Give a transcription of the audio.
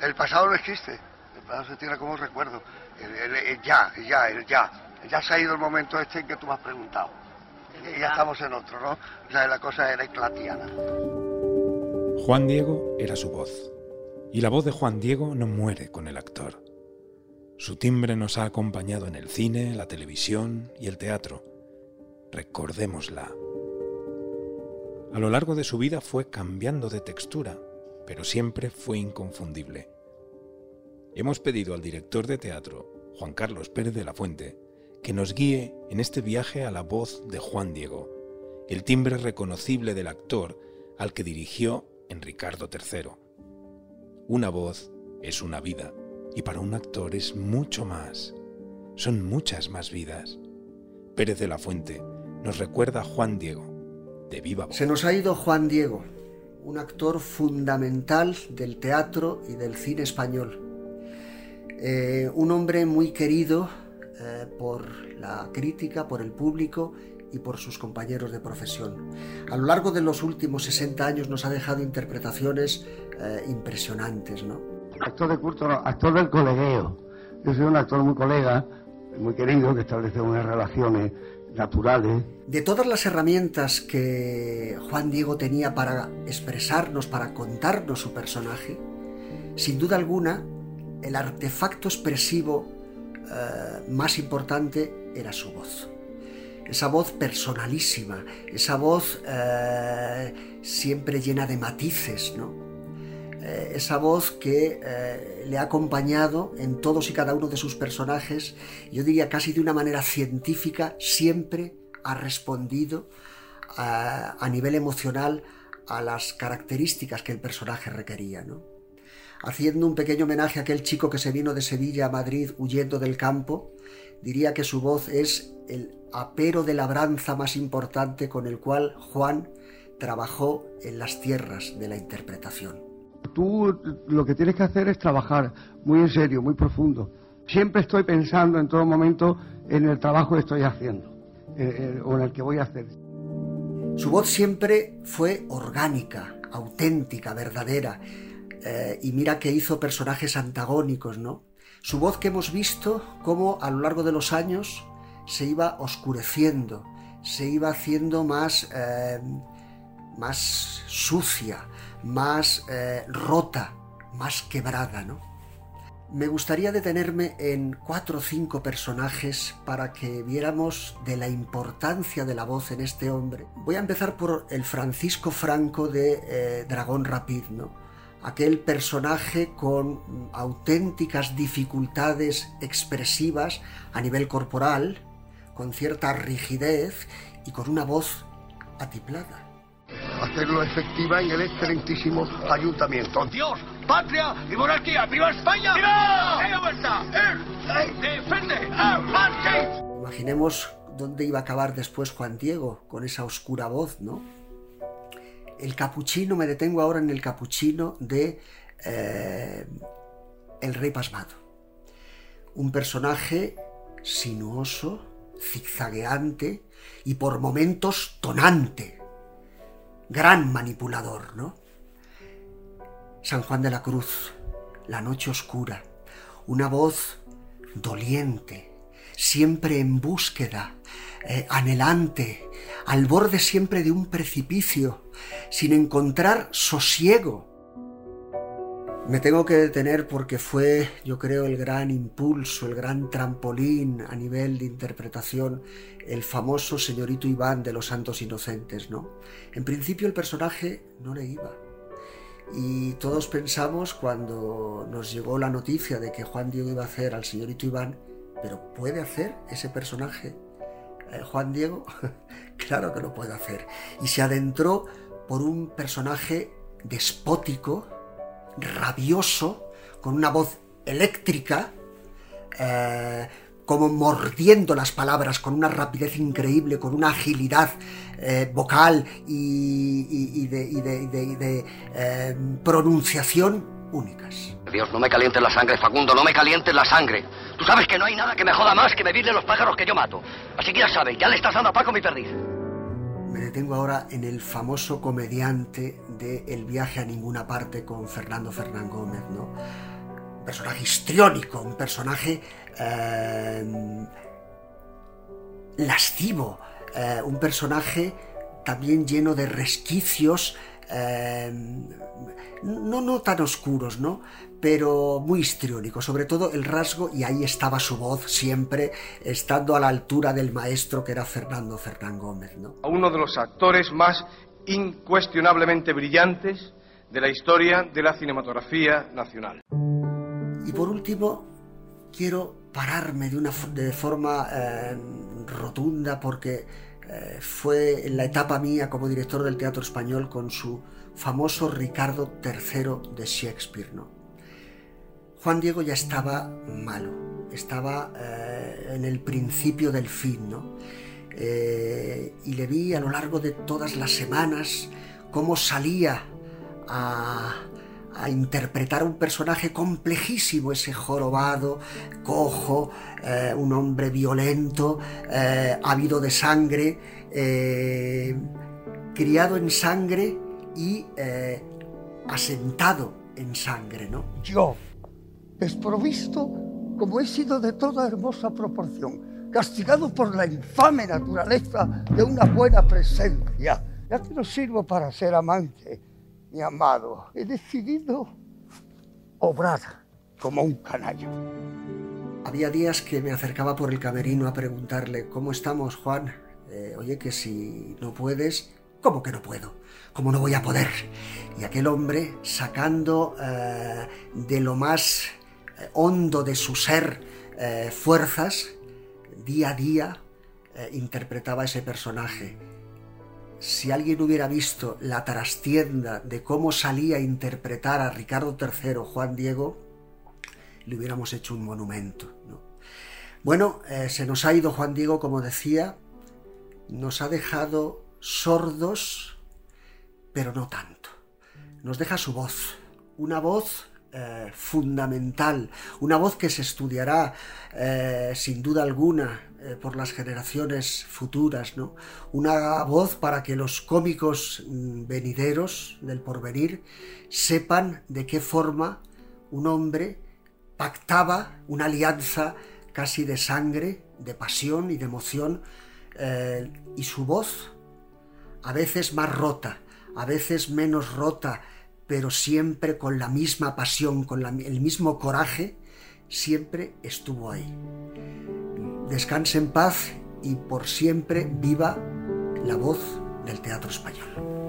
El pasado no existe, el pasado se tiene como recuerdo. El, ya, el ya, el ya. Ya se ha ido el momento este en que tú me has preguntado. Y ya estamos en otro, ¿no? O sea, la cosa era eclatiana. Juan Diego era su voz. Y la voz de Juan Diego no muere con el actor. Su timbre nos ha acompañado en el cine, la televisión y el teatro. Recordémosla. A lo largo de su vida fue cambiando de textura, pero siempre fue inconfundible. Hemos pedido al director de teatro, Juan Carlos Pérez de la Fuente, que nos guíe en este viaje a la voz de Juan Diego, el timbre reconocible del actor al que dirigió en Ricardo III. Una voz es una vida y para un actor es mucho más. Son muchas más vidas. Pérez de la Fuente nos recuerda a Juan Diego, de Viva Voz. Se nos ha ido Juan Diego, un actor fundamental del teatro y del cine español. Eh, un hombre muy querido eh, por la crítica, por el público y por sus compañeros de profesión. A lo largo de los últimos 60 años nos ha dejado interpretaciones eh, impresionantes, ¿no? Actor de culto, actor del colegueo. Yo soy un actor muy colega, muy querido, que establece unas relaciones De todas las herramientas que Juan Diego tenía para expresarnos, para contarnos su personaje, sin duda alguna, el artefacto expresivo eh, más importante era su voz esa voz personalísima, esa voz eh, siempre llena de matices, ¿no? Eh, esa voz que eh, le ha acompañado en todos y cada uno de sus personajes, yo diría casi de una manera científica, siempre ha respondido a, nivel emocional a las características que el personaje requería, ¿no? Haciendo un pequeño homenaje a aquel chico que se vino de Sevilla a Madrid huyendo del campo, diría que su voz es el apero de labranza más importante con el cual Juan trabajó en las tierras de la interpretación. Tú lo que tienes que hacer es trabajar muy en serio, muy profundo. Siempre estoy pensando en todo momento en el trabajo que estoy haciendo eh, eh, o en el que voy a hacer. Su voz siempre fue orgánica, auténtica, verdadera. Eh, y mira que hizo personajes antagónicos, ¿no? Su voz que hemos visto como a lo largo de los años se iba oscureciendo, se iba haciendo más, más sucia, más eh, rota, más quebrada, ¿no? Me gustaría detenerme en cuatro o cinco personajes para que viéramos de la importancia de la voz en este hombre. Voy a empezar por el Francisco Franco de eh, Dragón Rapid, ¿no? aquel personaje con auténticas dificultades expresivas a nivel corporal, con cierta rigidez y con una voz atiplada. Hacerlo efectiva en el excelentísimo ayuntamiento. Dios, patria y monarquía. ¡Viva España! ¡Viva! ¡Defende a Imaginemos dónde iba a acabar después Juan Diego con esa oscura voz, ¿no? El capuchino, me detengo ahora en el capuchino de eh, El Rey Pasmado. Un personaje sinuoso, zigzagueante y por momentos tonante. Gran manipulador, ¿no? San Juan de la Cruz, la noche oscura, una voz doliente, siempre en búsqueda, eh, anhelante, al borde siempre de un precipicio, sin encontrar sosiego me tengo que detener porque fue, yo creo, el gran impulso, el gran trampolín a nivel de interpretación, el famoso señorito Iván de los Santos Inocentes, ¿no? En principio el personaje no le iba. Y todos pensamos cuando nos llegó la noticia de que Juan Diego iba a hacer al señorito Iván, pero ¿puede hacer ese personaje eh, Juan Diego? claro que lo puede hacer. Y se adentró por un personaje despótico, rabioso, con una voz eléctrica, eh, como mordiendo las palabras con una rapidez increíble, con una agilidad eh, vocal y, de, eh, pronunciación únicas. Dios, no me calientes la sangre, Facundo, no me calientes la sangre. Tú sabes que no hay nada que me joda más que vivirle los pájaros que yo mato. Así que ya sabes, ya le estás dando a Paco mi perdiz. Me detengo ahora en el famoso comediante de El viaje a ninguna parte con Fernando Fernán Gómez, ¿no? personaje histriónico, un personaje eh, lascivo, eh, un personaje también lleno de resquicios, eh, no, no tan oscuros, ¿no? pero muy histriónico, sobre todo el rasgo, y ahí estaba su voz siempre, estando a la altura del maestro que era Fernando Fernán Gómez. ¿no? A uno de los actores más incuestionablemente brillantes de la historia de la cinematografía nacional. Y por último, quiero pararme de una de forma eh, rotunda porque eh, fue la etapa mía como director del teatro español con su famoso Ricardo III de Shakespeare. ¿no? Juan Diego ya estaba malo, estaba eh, en el principio del fin, ¿no? y le vi a lo largo de todas las semanas cómo salía a, a interpretar un personaje complejísimo, ese jorobado, cojo, eh, un hombre violento, eh, ávido de sangre, eh, criado en sangre y asentado en sangre, ¿no? Yo, desprovisto como he sido de toda hermosa proporción, castigado por la infame naturaleza de una buena presencia, ya que no sirvo para ser amante, mi amado, he decidido obrar como un canallo. Había días que me acercaba por el camerino a preguntarle, ¿cómo estamos, Juan? Eh, oye, que si no puedes, ¿cómo que no puedo? ¿Cómo no voy a poder? Y aquel hombre, sacando eh, de lo más eh, hondo de su ser fuerzas, día a día interpretaba ese personaje si alguien hubiera visto la trastienda de cómo salía a interpretar a Ricardo III Juan Diego, le hubiéramos hecho un monumento. Bueno, eh, se nos ha ido Juan Diego, como decía, nos ha dejado sordos, pero no tanto. Nos deja su voz, una voz eh, fundamental, una voz que se estudiará eh, sin duda alguna eh, por las generaciones futuras, ¿no? Una voz para que los cómicos mm, venideros del porvenir sepan de qué forma un hombre pactaba una alianza casi de sangre, de pasión y de emoción, y su voz, a veces más rota, a veces menos rota, pero siempre con la misma pasión, con el mismo coraje, siempre estuvo ahí descanse en paz y por siempre viva la voz del teatro español.